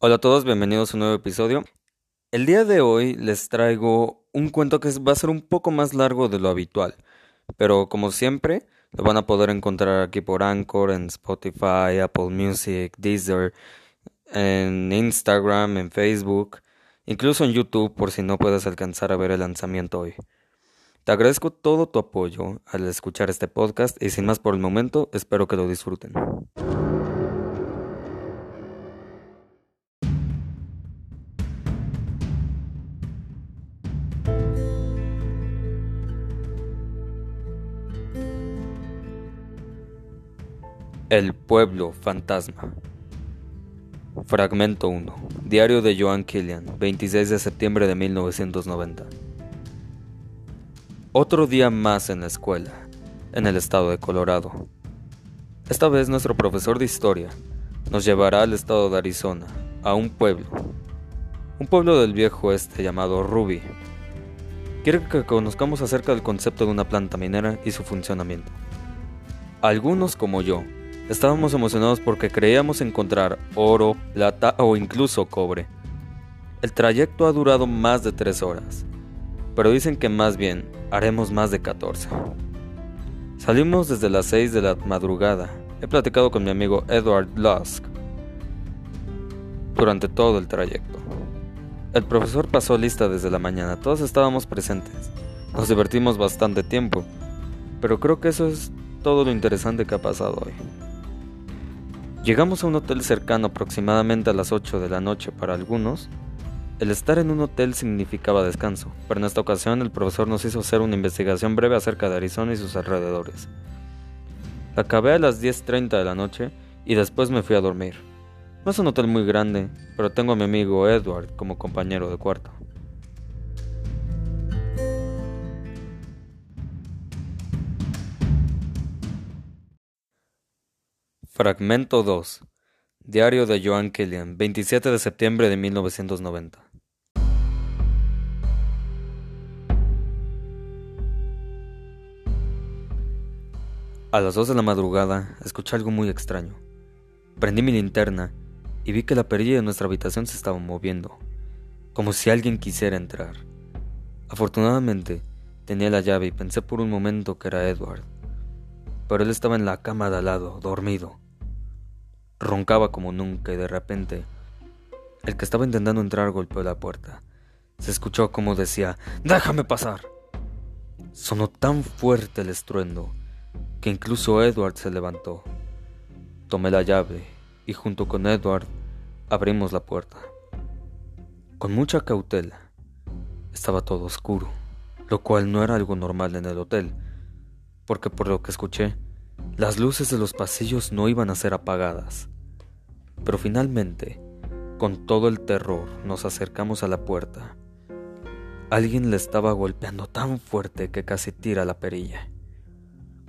Hola a todos, bienvenidos a un nuevo episodio. El día de hoy les traigo un cuento que va a ser un poco más largo de lo habitual, pero como siempre lo van a poder encontrar aquí por Anchor, en Spotify, Apple Music, Deezer, en Instagram, en Facebook, incluso en YouTube por si no puedes alcanzar a ver el lanzamiento hoy. Te agradezco todo tu apoyo al escuchar este podcast y sin más por el momento, espero que lo disfruten. El pueblo fantasma. Fragmento 1. Diario de Joan Killian, 26 de septiembre de 1990. Otro día más en la escuela, en el estado de Colorado. Esta vez nuestro profesor de historia nos llevará al estado de Arizona, a un pueblo. Un pueblo del viejo oeste llamado Ruby. Quiere que conozcamos acerca del concepto de una planta minera y su funcionamiento. Algunos como yo Estábamos emocionados porque creíamos encontrar oro, plata o incluso cobre. El trayecto ha durado más de 3 horas, pero dicen que más bien haremos más de 14. Salimos desde las 6 de la madrugada. He platicado con mi amigo Edward Lusk durante todo el trayecto. El profesor pasó lista desde la mañana, todos estábamos presentes. Nos divertimos bastante tiempo, pero creo que eso es todo lo interesante que ha pasado hoy. Llegamos a un hotel cercano aproximadamente a las 8 de la noche para algunos. El estar en un hotel significaba descanso, pero en esta ocasión el profesor nos hizo hacer una investigación breve acerca de Arizona y sus alrededores. Acabé a las 10.30 de la noche y después me fui a dormir. No es un hotel muy grande, pero tengo a mi amigo Edward como compañero de cuarto. Fragmento 2. Diario de Joan Killian, 27 de septiembre de 1990. A las 2 de la madrugada escuché algo muy extraño. Prendí mi linterna y vi que la perilla de nuestra habitación se estaba moviendo, como si alguien quisiera entrar. Afortunadamente, tenía la llave y pensé por un momento que era Edward, pero él estaba en la cama de al lado, dormido. Roncaba como nunca y de repente el que estaba intentando entrar golpeó la puerta. Se escuchó como decía, ¡Déjame pasar! Sonó tan fuerte el estruendo que incluso Edward se levantó. Tomé la llave y junto con Edward abrimos la puerta. Con mucha cautela. Estaba todo oscuro, lo cual no era algo normal en el hotel, porque por lo que escuché, las luces de los pasillos no iban a ser apagadas. Pero finalmente, con todo el terror, nos acercamos a la puerta. Alguien le estaba golpeando tan fuerte que casi tira la perilla.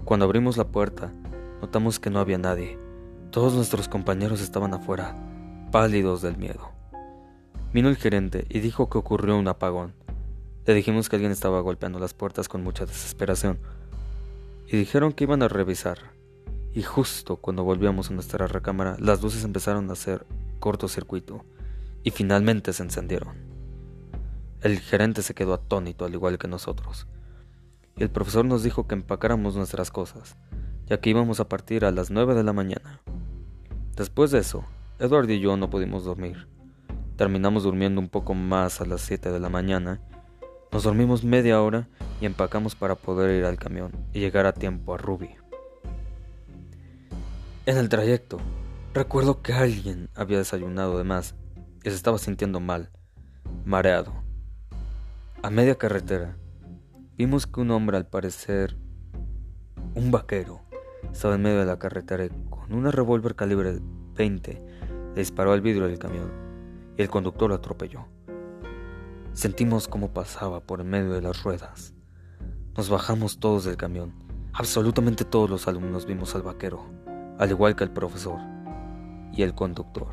Cuando abrimos la puerta, notamos que no había nadie. Todos nuestros compañeros estaban afuera, pálidos del miedo. Vino el gerente y dijo que ocurrió un apagón. Le dijimos que alguien estaba golpeando las puertas con mucha desesperación y dijeron que iban a revisar y justo cuando volvíamos a nuestra recámara las luces empezaron a hacer cortocircuito y finalmente se encendieron. El gerente se quedó atónito al igual que nosotros. Y el profesor nos dijo que empacáramos nuestras cosas, ya que íbamos a partir a las 9 de la mañana. Después de eso, Edward y yo no pudimos dormir. Terminamos durmiendo un poco más a las 7 de la mañana. Nos dormimos media hora y empacamos para poder ir al camión y llegar a tiempo a Ruby. En el trayecto, recuerdo que alguien había desayunado de más y se estaba sintiendo mal, mareado. A media carretera, vimos que un hombre, al parecer un vaquero, estaba en medio de la carretera y con una revólver calibre 20 le disparó al vidrio del camión y el conductor lo atropelló. Sentimos cómo pasaba por en medio de las ruedas. Nos bajamos todos del camión. Absolutamente todos los alumnos vimos al vaquero al igual que el profesor y el conductor.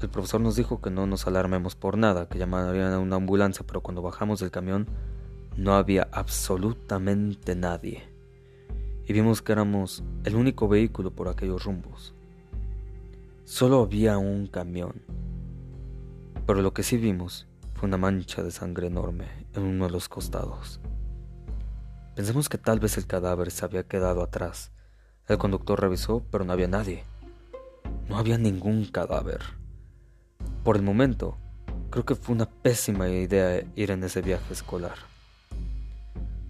El profesor nos dijo que no nos alarmemos por nada, que llamarían a una ambulancia, pero cuando bajamos del camión no había absolutamente nadie. Y vimos que éramos el único vehículo por aquellos rumbos. solo había un camión. Pero lo que sí vimos fue una mancha de sangre enorme en uno de los costados. Pensamos que tal vez el cadáver se había quedado atrás. El conductor revisó, pero no había nadie. No había ningún cadáver. Por el momento, creo que fue una pésima idea ir en ese viaje escolar.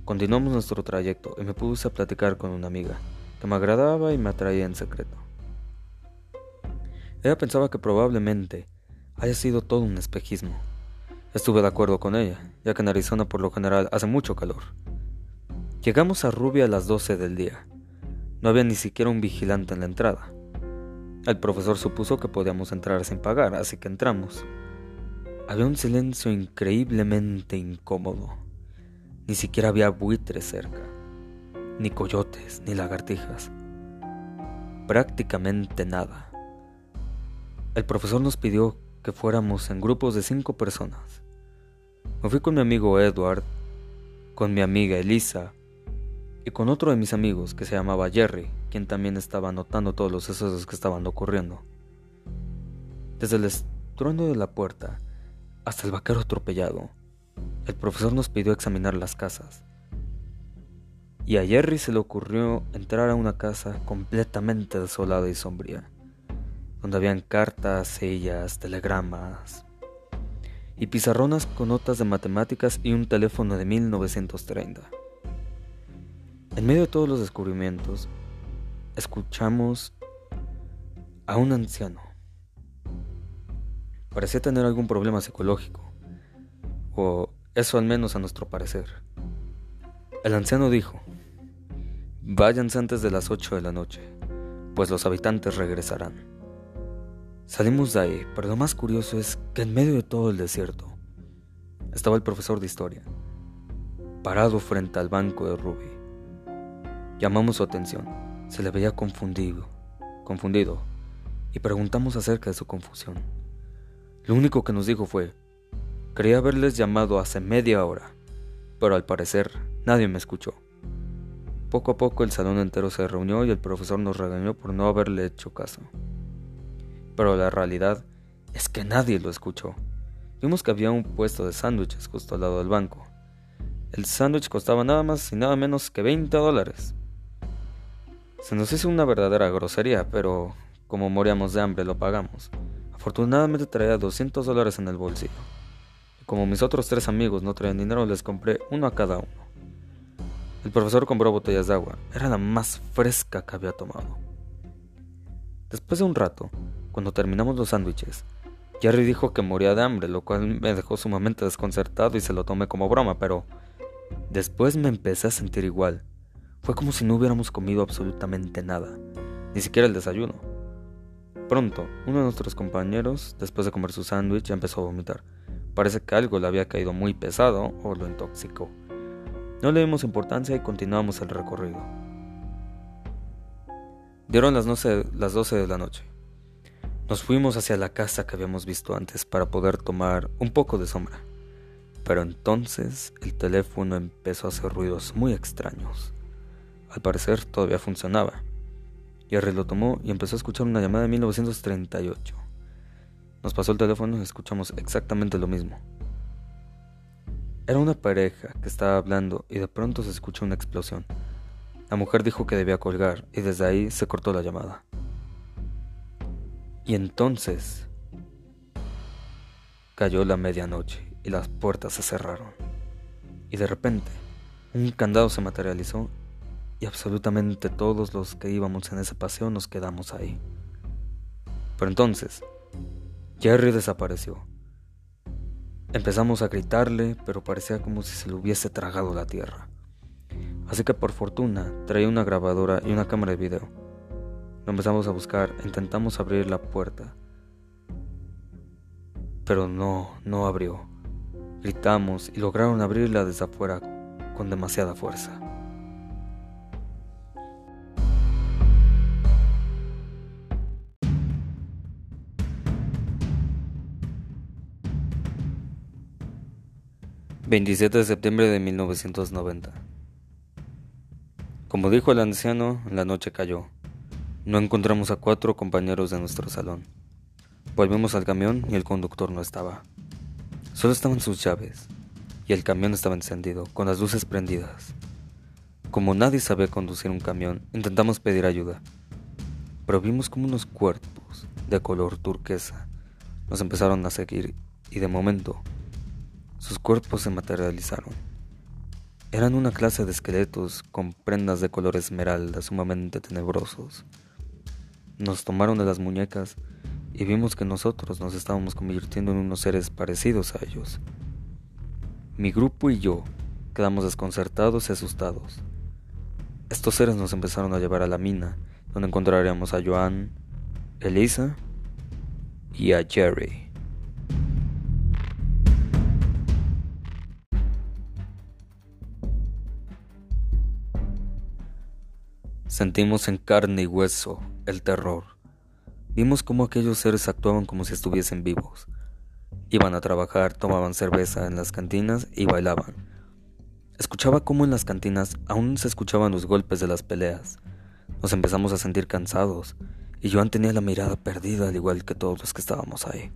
Continuamos nuestro trayecto y me puse a platicar con una amiga que me agradaba y me atraía en secreto. Ella pensaba que probablemente haya sido todo un espejismo. Estuve de acuerdo con ella, ya que en Arizona por lo general hace mucho calor. Llegamos a Rubia a las 12 del día. No había ni siquiera un vigilante en la entrada. El profesor supuso que podíamos entrar sin pagar, así que entramos. Había un silencio increíblemente incómodo. Ni siquiera había buitres cerca, ni coyotes, ni lagartijas. Prácticamente nada. El profesor nos pidió que fuéramos en grupos de cinco personas. Me fui con mi amigo Edward, con mi amiga Elisa y con otro de mis amigos que se llamaba Jerry, quien también estaba notando todos los sucesos que estaban ocurriendo. Desde el estruendo de la puerta hasta el vaquero atropellado, el profesor nos pidió examinar las casas. Y a Jerry se le ocurrió entrar a una casa completamente desolada y sombría, donde habían cartas, sillas, telegramas y pizarronas con notas de matemáticas y un teléfono de 1930. En medio de todos los descubrimientos, escuchamos a un anciano. Parecía tener algún problema psicológico, o eso al menos a nuestro parecer. El anciano dijo, váyanse antes de las 8 de la noche, pues los habitantes regresarán. Salimos de ahí, pero lo más curioso es que en medio de todo el desierto estaba el profesor de historia, parado frente al banco de Ruby. Llamamos su atención, se le veía confundido, confundido, y preguntamos acerca de su confusión. Lo único que nos dijo fue, Creía haberles llamado hace media hora, pero al parecer nadie me escuchó. Poco a poco el salón entero se reunió y el profesor nos regañó por no haberle hecho caso. Pero la realidad es que nadie lo escuchó. Vimos que había un puesto de sándwiches justo al lado del banco. El sándwich costaba nada más y nada menos que 20 dólares. Se nos hizo una verdadera grosería, pero como moríamos de hambre lo pagamos. Afortunadamente traía 200 dólares en el bolsillo. Como mis otros tres amigos no traían dinero, les compré uno a cada uno. El profesor compró botellas de agua. Era la más fresca que había tomado. Después de un rato, cuando terminamos los sándwiches, Jerry dijo que moría de hambre, lo cual me dejó sumamente desconcertado y se lo tomé como broma, pero después me empecé a sentir igual. Fue como si no hubiéramos comido absolutamente nada, ni siquiera el desayuno. Pronto, uno de nuestros compañeros, después de comer su sándwich, ya empezó a vomitar. Parece que algo le había caído muy pesado o lo intoxicó. No le dimos importancia y continuamos el recorrido. Dieron las 12, las 12 de la noche. Nos fuimos hacia la casa que habíamos visto antes para poder tomar un poco de sombra. Pero entonces el teléfono empezó a hacer ruidos muy extraños. Al parecer todavía funcionaba. Jerry lo tomó y empezó a escuchar una llamada de 1938. Nos pasó el teléfono y escuchamos exactamente lo mismo. Era una pareja que estaba hablando y de pronto se escuchó una explosión. La mujer dijo que debía colgar y desde ahí se cortó la llamada. Y entonces cayó la medianoche y las puertas se cerraron. Y de repente un candado se materializó y absolutamente todos los que íbamos en ese paseo nos quedamos ahí. Pero entonces Jerry desapareció. Empezamos a gritarle, pero parecía como si se le hubiese tragado la tierra. Así que por fortuna traía una grabadora y una cámara de video. Lo empezamos a buscar, intentamos abrir la puerta. Pero no, no abrió. Gritamos y lograron abrirla desde afuera con demasiada fuerza. 27 de septiembre de 1990. Como dijo el anciano, la noche cayó. No encontramos a cuatro compañeros de nuestro salón. Volvimos al camión y el conductor no estaba. Solo estaban sus llaves y el camión estaba encendido, con las luces prendidas. Como nadie sabía conducir un camión, intentamos pedir ayuda, pero vimos como unos cuerpos de color turquesa nos empezaron a seguir y de momento sus cuerpos se materializaron. Eran una clase de esqueletos con prendas de color esmeralda sumamente tenebrosos. Nos tomaron de las muñecas y vimos que nosotros nos estábamos convirtiendo en unos seres parecidos a ellos. Mi grupo y yo quedamos desconcertados y asustados. Estos seres nos empezaron a llevar a la mina, donde encontraríamos a Joan, Elisa y a Jerry. Sentimos en carne y hueso el terror. Vimos cómo aquellos seres actuaban como si estuviesen vivos. Iban a trabajar, tomaban cerveza en las cantinas y bailaban. Escuchaba cómo en las cantinas aún se escuchaban los golpes de las peleas. Nos empezamos a sentir cansados y Joan tenía la mirada perdida al igual que todos los que estábamos ahí.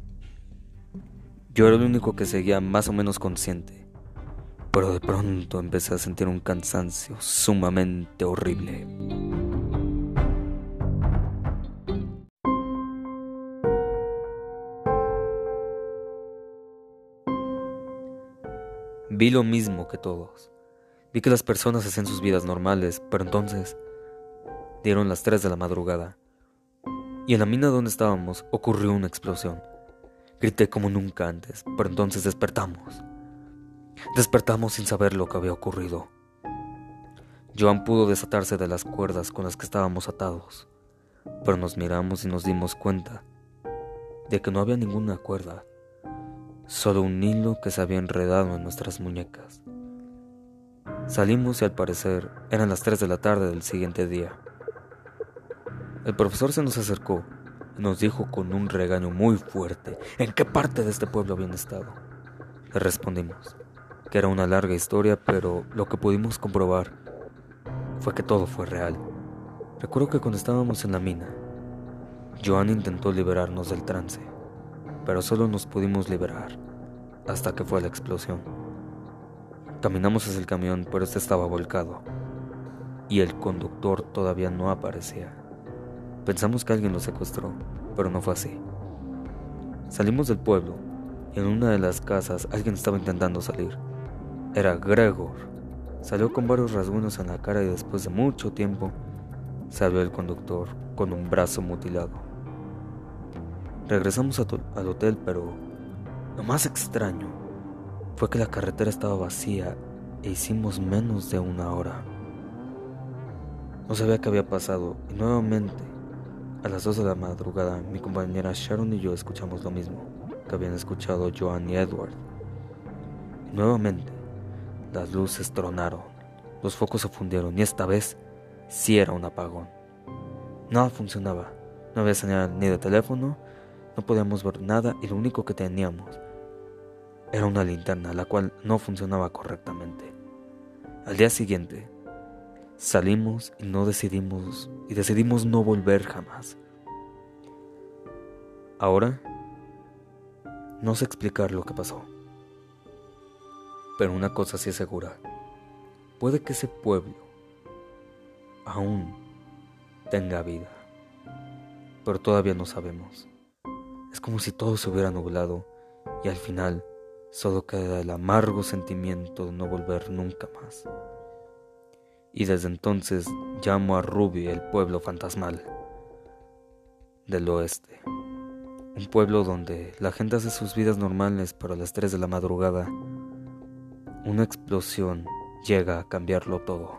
Yo era el único que seguía más o menos consciente, pero de pronto empecé a sentir un cansancio sumamente horrible. Vi lo mismo que todos. Vi que las personas hacían sus vidas normales, pero entonces dieron las 3 de la madrugada. Y en la mina donde estábamos ocurrió una explosión. Grité como nunca antes, pero entonces despertamos. Despertamos sin saber lo que había ocurrido. Joan pudo desatarse de las cuerdas con las que estábamos atados, pero nos miramos y nos dimos cuenta de que no había ninguna cuerda solo un hilo que se había enredado en nuestras muñecas. Salimos y al parecer eran las 3 de la tarde del siguiente día. El profesor se nos acercó y nos dijo con un regaño muy fuerte en qué parte de este pueblo habían estado. Le respondimos que era una larga historia, pero lo que pudimos comprobar fue que todo fue real. Recuerdo que cuando estábamos en la mina, Joan intentó liberarnos del trance pero solo nos pudimos liberar hasta que fue la explosión. Caminamos hacia el camión, pero este estaba volcado y el conductor todavía no aparecía. Pensamos que alguien lo secuestró, pero no fue así. Salimos del pueblo y en una de las casas alguien estaba intentando salir. Era Gregor. Salió con varios rasguños en la cara y después de mucho tiempo salió el conductor con un brazo mutilado. Regresamos al hotel, pero lo más extraño fue que la carretera estaba vacía e hicimos menos de una hora. No sabía qué había pasado y nuevamente, a las dos de la madrugada, mi compañera Sharon y yo escuchamos lo mismo que habían escuchado Joan y Edward. Nuevamente, las luces tronaron, los focos se fundieron y esta vez sí era un apagón. Nada funcionaba, no había señal ni de teléfono no podíamos ver nada y lo único que teníamos era una linterna, la cual no funcionaba correctamente. Al día siguiente, salimos y no decidimos y decidimos no volver jamás. Ahora no sé explicar lo que pasó. Pero una cosa sí es segura. Puede que ese pueblo aún tenga vida. Pero todavía no sabemos. Como si todo se hubiera nublado y al final solo queda el amargo sentimiento de no volver nunca más. Y desde entonces llamo a Ruby el pueblo fantasmal del oeste. Un pueblo donde la gente hace sus vidas normales, pero a las 3 de la madrugada una explosión llega a cambiarlo todo.